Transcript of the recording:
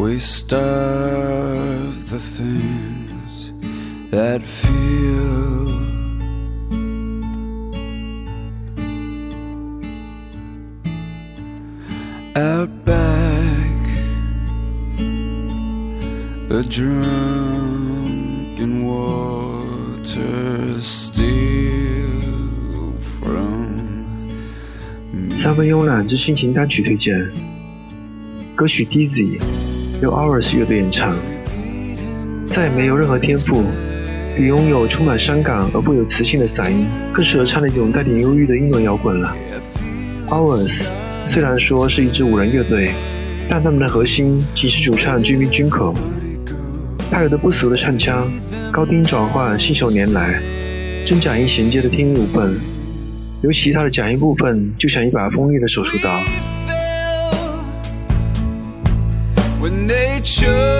We starve the things that feel. Out back, the drunken waters steal from. 三分慵懒之心情单曲推荐，歌曲《Dizzy》。由 Hours 乐队演唱。再也没有任何天赋，比拥有充满伤感而富有磁性的嗓音更适合唱那种带点忧郁的英伦摇滚了。Hours 虽然说是一支五人乐队，但他们的核心其实主唱 Jimmy Junko。他有着不俗的唱腔，高低转换信手拈来，真假音衔接的天衣无缝，尤其他的假音部分就像一把锋利的手术刀。Chose